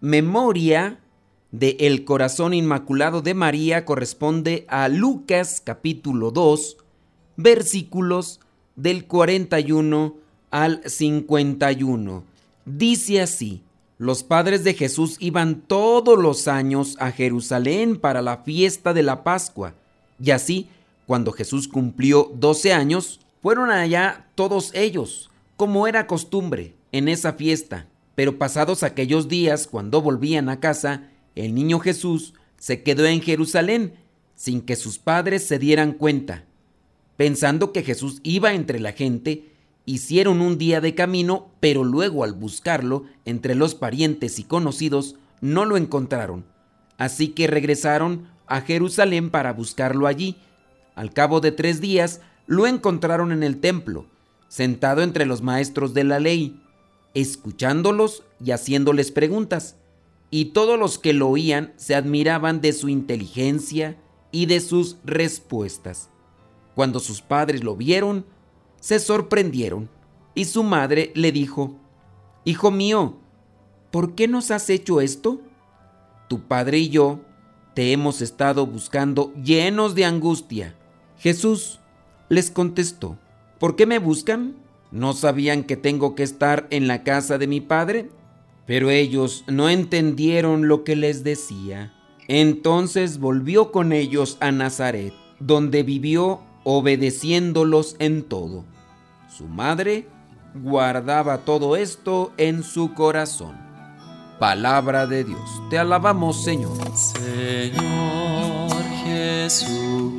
memoria de El corazón inmaculado de María corresponde a Lucas capítulo 2 versículos del 41 al 51. Dice así, los padres de Jesús iban todos los años a Jerusalén para la fiesta de la Pascua, y así, cuando Jesús cumplió 12 años, fueron allá todos ellos, como era costumbre, en esa fiesta. Pero pasados aquellos días, cuando volvían a casa, el niño Jesús se quedó en Jerusalén sin que sus padres se dieran cuenta. Pensando que Jesús iba entre la gente, hicieron un día de camino, pero luego al buscarlo entre los parientes y conocidos, no lo encontraron. Así que regresaron a Jerusalén para buscarlo allí. Al cabo de tres días, lo encontraron en el templo, sentado entre los maestros de la ley, escuchándolos y haciéndoles preguntas. Y todos los que lo oían se admiraban de su inteligencia y de sus respuestas. Cuando sus padres lo vieron, se sorprendieron, y su madre le dijo, Hijo mío, ¿por qué nos has hecho esto? Tu padre y yo te hemos estado buscando llenos de angustia. Jesús les contestó, ¿por qué me buscan? ¿No sabían que tengo que estar en la casa de mi padre? Pero ellos no entendieron lo que les decía. Entonces volvió con ellos a Nazaret, donde vivió obedeciéndolos en todo. Su madre guardaba todo esto en su corazón. Palabra de Dios. Te alabamos, Señor. Señor Jesucristo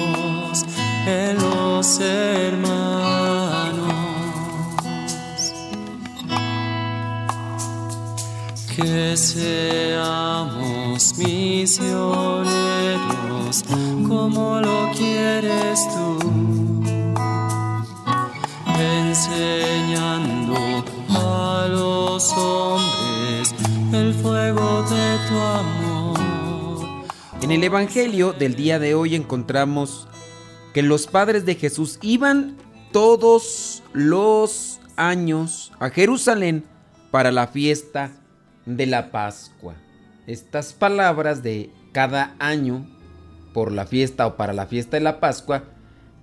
los hermanos. Que seamos misioneros como lo quieres tú, enseñando a los hombres el fuego de tu amor. En el Evangelio del día de hoy encontramos que los padres de Jesús iban todos los años a Jerusalén para la fiesta de la Pascua. Estas palabras de cada año por la fiesta o para la fiesta de la Pascua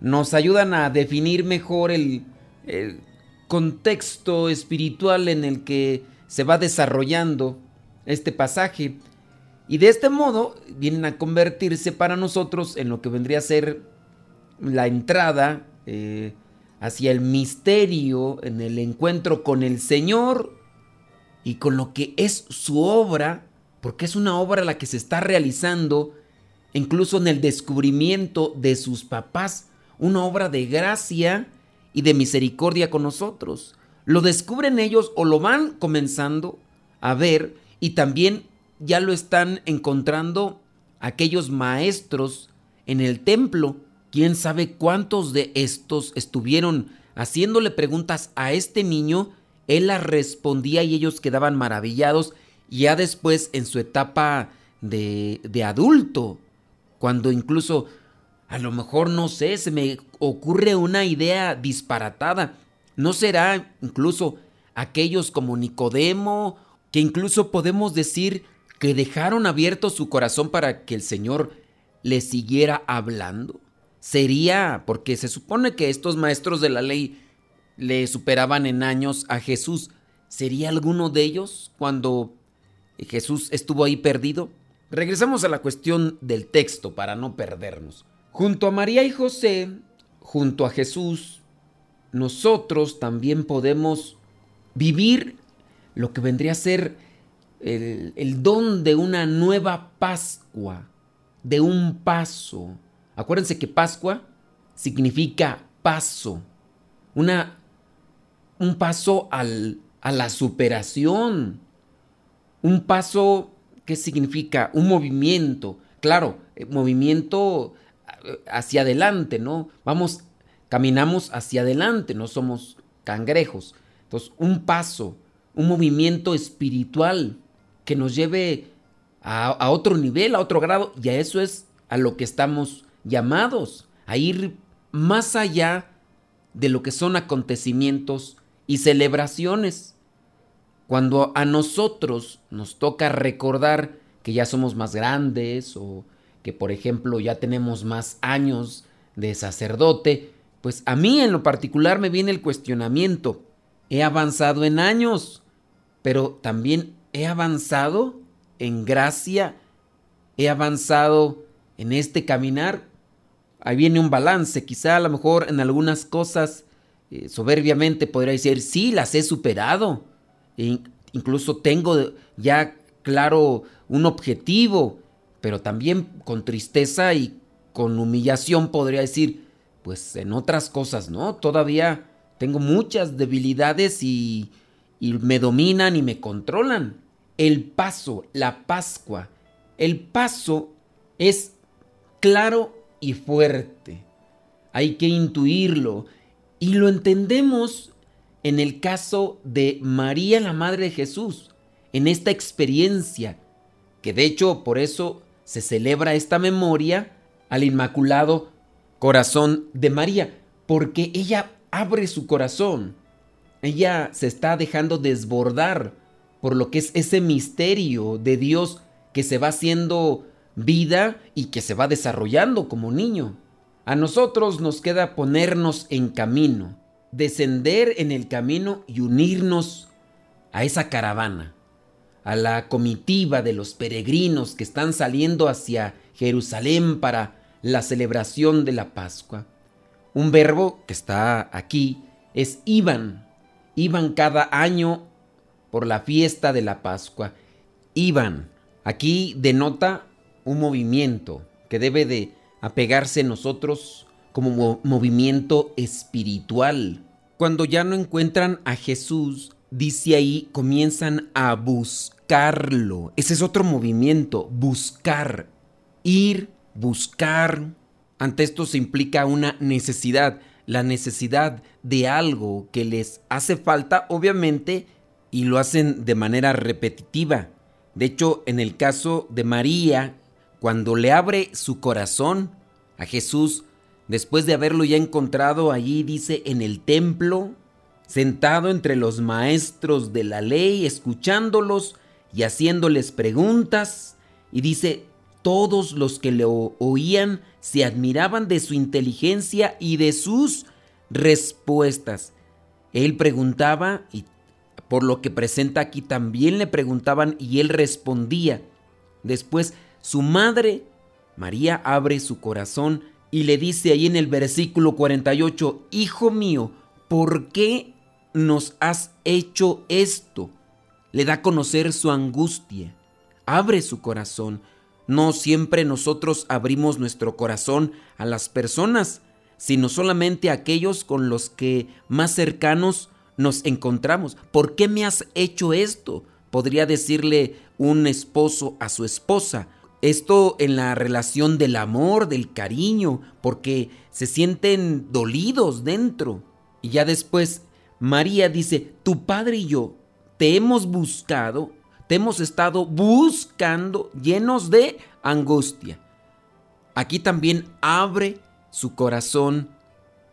nos ayudan a definir mejor el, el contexto espiritual en el que se va desarrollando este pasaje. Y de este modo vienen a convertirse para nosotros en lo que vendría a ser la entrada eh, hacia el misterio, en el encuentro con el Señor y con lo que es su obra, porque es una obra la que se está realizando incluso en el descubrimiento de sus papás, una obra de gracia y de misericordia con nosotros. Lo descubren ellos o lo van comenzando a ver y también ya lo están encontrando aquellos maestros en el templo ¿Quién sabe cuántos de estos estuvieron haciéndole preguntas a este niño? Él las respondía y ellos quedaban maravillados. Ya después, en su etapa de, de adulto, cuando incluso, a lo mejor, no sé, se me ocurre una idea disparatada. ¿No será incluso aquellos como Nicodemo, que incluso podemos decir que dejaron abierto su corazón para que el Señor le siguiera hablando? Sería, porque se supone que estos maestros de la ley le superaban en años a Jesús, ¿sería alguno de ellos cuando Jesús estuvo ahí perdido? Regresamos a la cuestión del texto para no perdernos. Junto a María y José, junto a Jesús, nosotros también podemos vivir lo que vendría a ser el, el, don de una nueva Pascua, de un paso. Acuérdense que Pascua significa paso, una, un paso al, a la superación, un paso que significa un movimiento, claro, eh, movimiento eh, hacia adelante, ¿no? Vamos, caminamos hacia adelante, no somos cangrejos. Entonces, un paso, un movimiento espiritual que nos lleve a, a, otro nivel, a otro grado, y a eso es a lo que estamos llamados, a ir más allá de lo que son acontecimientos y celebraciones. Cuando a nosotros nos toca recordar que ya somos más grandes o que por ejemplo ya tenemos más años de sacerdote, pues a mí en lo particular me viene el cuestionamiento. He avanzado en años, pero también he avanzado en gracia, he avanzado en este caminar. Ahí viene un balance, quizá a lo mejor en algunas cosas eh, soberbiamente podría decir, sí, las he superado. E incluso tengo ya claro un objetivo, pero también con tristeza y con humillación podría decir, pues en otras cosas, ¿no? Todavía tengo muchas debilidades y, y me dominan y me controlan. El paso, la Pascua, el paso es claro y fuerte. Hay que intuirlo, y lo entendemos en el caso de María, la Madre de Jesús, en esta experiencia, que de hecho por eso se celebra esta memoria al Inmaculado Corazón de María, porque ella abre su corazón, ella se está dejando desbordar por lo que es ese misterio de Dios que se va haciendo vida y que se va desarrollando como niño. A nosotros nos queda ponernos en camino, descender en el camino y unirnos a esa caravana, a la comitiva de los peregrinos que están saliendo hacia Jerusalén para la celebración de la Pascua. Un verbo que está aquí es iban. Iban cada año por la fiesta de la Pascua. Iban. Aquí denota un movimiento que debe de apegarse nosotros como movimiento espiritual. Cuando ya no encuentran a Jesús, dice ahí, comienzan a buscarlo. Ese es otro movimiento, buscar, ir, buscar. Ante esto se implica una necesidad, la necesidad de algo que les hace falta, obviamente, y lo hacen de manera repetitiva. De hecho, en el caso de María, cuando le abre su corazón a Jesús, después de haberlo ya encontrado allí, dice, en el templo, sentado entre los maestros de la ley, escuchándolos y haciéndoles preguntas, y dice, todos los que le oían se admiraban de su inteligencia y de sus respuestas. Él preguntaba y por lo que presenta aquí también le preguntaban y él respondía. Después su madre, María, abre su corazón y le dice ahí en el versículo 48, Hijo mío, ¿por qué nos has hecho esto? Le da a conocer su angustia, abre su corazón. No siempre nosotros abrimos nuestro corazón a las personas, sino solamente a aquellos con los que más cercanos nos encontramos. ¿Por qué me has hecho esto? Podría decirle un esposo a su esposa, esto en la relación del amor, del cariño, porque se sienten dolidos dentro. Y ya después María dice, tu padre y yo te hemos buscado, te hemos estado buscando llenos de angustia. Aquí también abre su corazón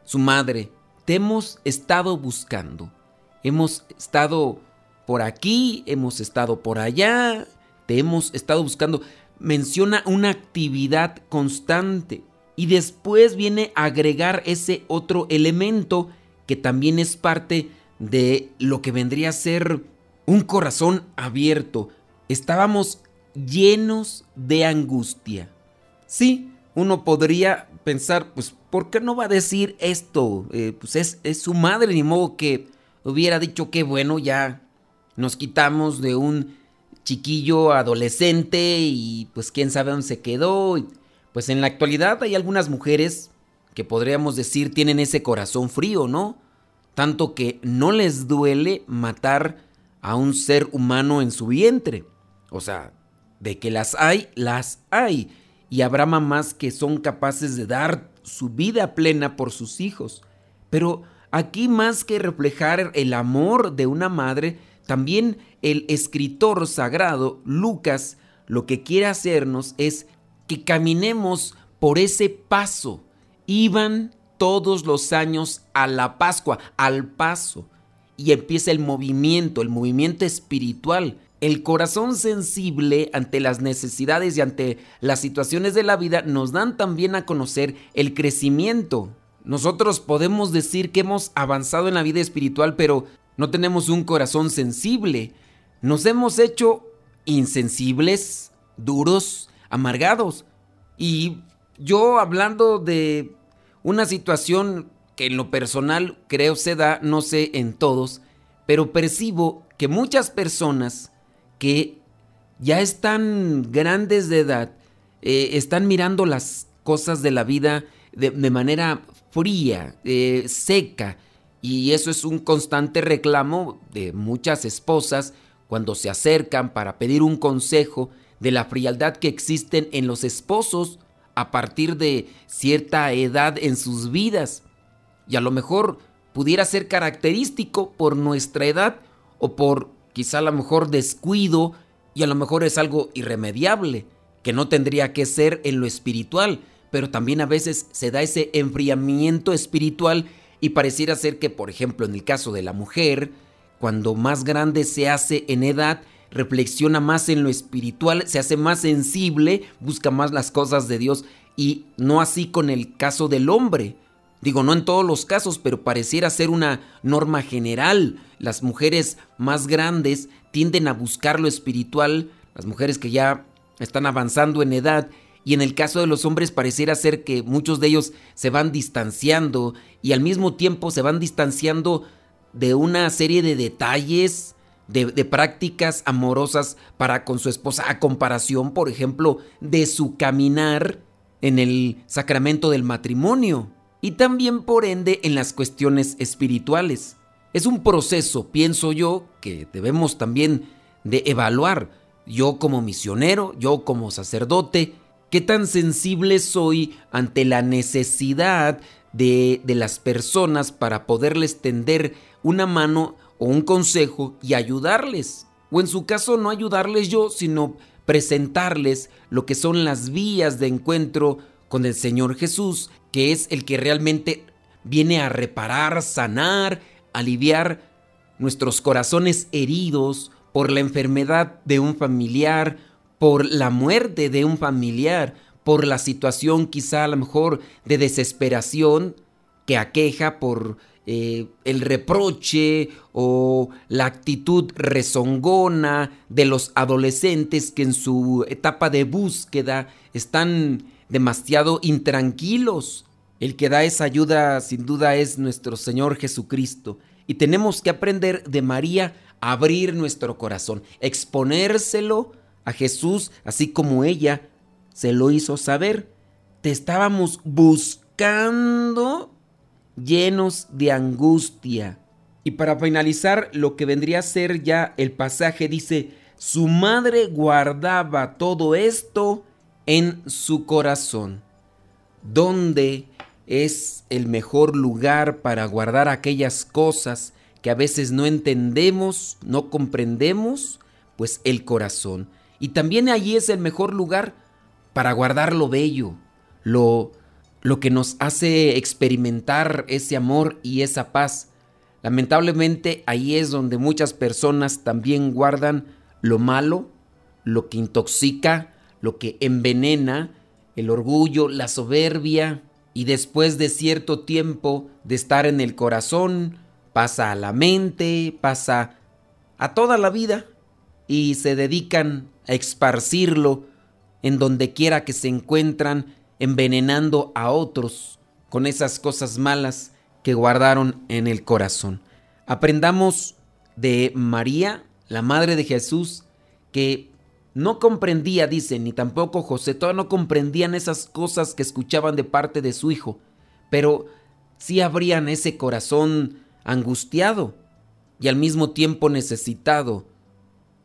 su madre. Te hemos estado buscando. Hemos estado por aquí, hemos estado por allá, te hemos estado buscando menciona una actividad constante y después viene a agregar ese otro elemento que también es parte de lo que vendría a ser un corazón abierto. estábamos llenos de angustia. Sí, uno podría pensar, pues, ¿por qué no va a decir esto? Eh, pues es, es su madre, ni modo que hubiera dicho que bueno, ya nos quitamos de un chiquillo adolescente y pues quién sabe dónde se quedó. Pues en la actualidad hay algunas mujeres que podríamos decir tienen ese corazón frío, ¿no? Tanto que no les duele matar a un ser humano en su vientre. O sea, de que las hay, las hay. Y habrá mamás que son capaces de dar su vida plena por sus hijos. Pero aquí más que reflejar el amor de una madre, también el escritor sagrado, Lucas, lo que quiere hacernos es que caminemos por ese paso. Iban todos los años a la Pascua, al paso. Y empieza el movimiento, el movimiento espiritual. El corazón sensible ante las necesidades y ante las situaciones de la vida nos dan también a conocer el crecimiento. Nosotros podemos decir que hemos avanzado en la vida espiritual, pero no tenemos un corazón sensible. Nos hemos hecho insensibles, duros, amargados. Y yo hablando de una situación que en lo personal creo se da, no sé en todos, pero percibo que muchas personas que ya están grandes de edad, eh, están mirando las cosas de la vida de, manera fría, eh, seca, y eso es un constante reclamo de muchas esposas cuando se acercan para pedir un consejo de la frialdad que existen en los esposos a partir de cierta edad en sus vidas. Y a lo mejor pudiera ser característico por nuestra edad o por quizá a lo mejor descuido y a lo mejor es algo irremediable, que no tendría que ser en lo espiritual, pero también a veces se da ese enfriamiento espiritual y pareciera ser que, por ejemplo, en el caso de la mujer, cuando más grande se hace en edad, reflexiona más en lo espiritual, se hace más sensible, busca más las cosas de Dios y no así con el caso del hombre. Digo, no en todos los casos, pero pareciera ser una norma general. Las mujeres más grandes tienden a buscar lo espiritual, las mujeres que ya están avanzando en edad, y en el caso de los hombres pareciera ser que muchos de ellos se van distanciando y al mismo tiempo se van distanciando de una serie de detalles, de, de, prácticas amorosas para con su esposa, a comparación, por ejemplo, de su caminar en el sacramento del matrimonio y también por ende en las cuestiones espirituales. Es un proceso, pienso yo, que debemos también de evaluar. Yo como misionero, yo como sacerdote, qué tan sensible soy ante la necesidad de, de las personas para poderles tender una mano o un consejo y ayudarles. O en su caso no ayudarles yo, sino presentarles lo que son las vías de encuentro con el Señor Jesús que es el que realmente viene a reparar, sanar, aliviar nuestros corazones heridos por la enfermedad de un familiar, por la muerte de un familiar, por la situación quizá a lo mejor de desesperación que aqueja por eh, el reproche o la actitud rezongona de los adolescentes que en su etapa de búsqueda están demasiado intranquilos el que da esa ayuda sin duda es nuestro Señor Jesucristo. Y tenemos que aprender de María a abrir nuestro corazón, exponérselo a Jesús, así como ella se lo hizo saber. Te estábamos buscando llenos de angustia. Y para finalizar, lo que vendría a ser ya el pasaje dice, su madre guardaba todo esto en su corazón. ¿Dónde es el mejor lugar para guardar aquellas cosas que a veces no entendemos, no comprendemos, pues el corazón. Y también allí es el mejor lugar para guardar lo bello, lo, lo que nos hace experimentar ese amor y esa paz. Lamentablemente ahí es donde muchas personas también guardan lo malo, lo que intoxica, lo que envenena, el orgullo, la soberbia, y después de cierto tiempo de estar en el corazón, pasa a la mente, pasa a toda la vida y se dedican a esparcirlo en donde quiera que se encuentran, envenenando a otros con esas cosas malas que guardaron en el corazón. Aprendamos de María, la madre de Jesús, que no comprendía, dice, ni tampoco José, todavía no comprendían esas cosas que escuchaban de parte de su hijo, pero sí abrían ese corazón angustiado y al mismo tiempo necesitado.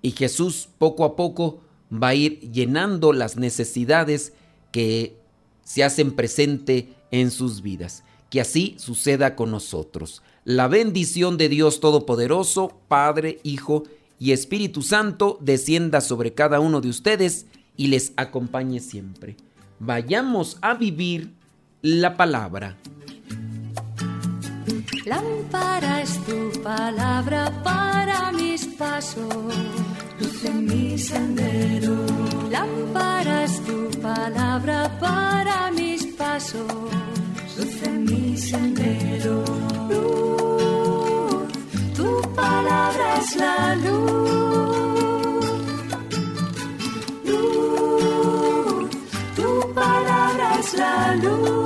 Y Jesús poco a poco va a ir llenando las necesidades que se hacen presente en sus vidas. Que así suceda con nosotros. La bendición de Dios Todopoderoso, Padre, Hijo y Espíritu Santo, descienda sobre cada uno de ustedes y les acompañe siempre. Vayamos a vivir la palabra. Lámpara es tu palabra para mis pasos, luz en mi sendero. Lámpara es tu palabra para mis pasos, luz en mi sendero. Luz, tu palabra es la luz. Luz, tu palabra es la luz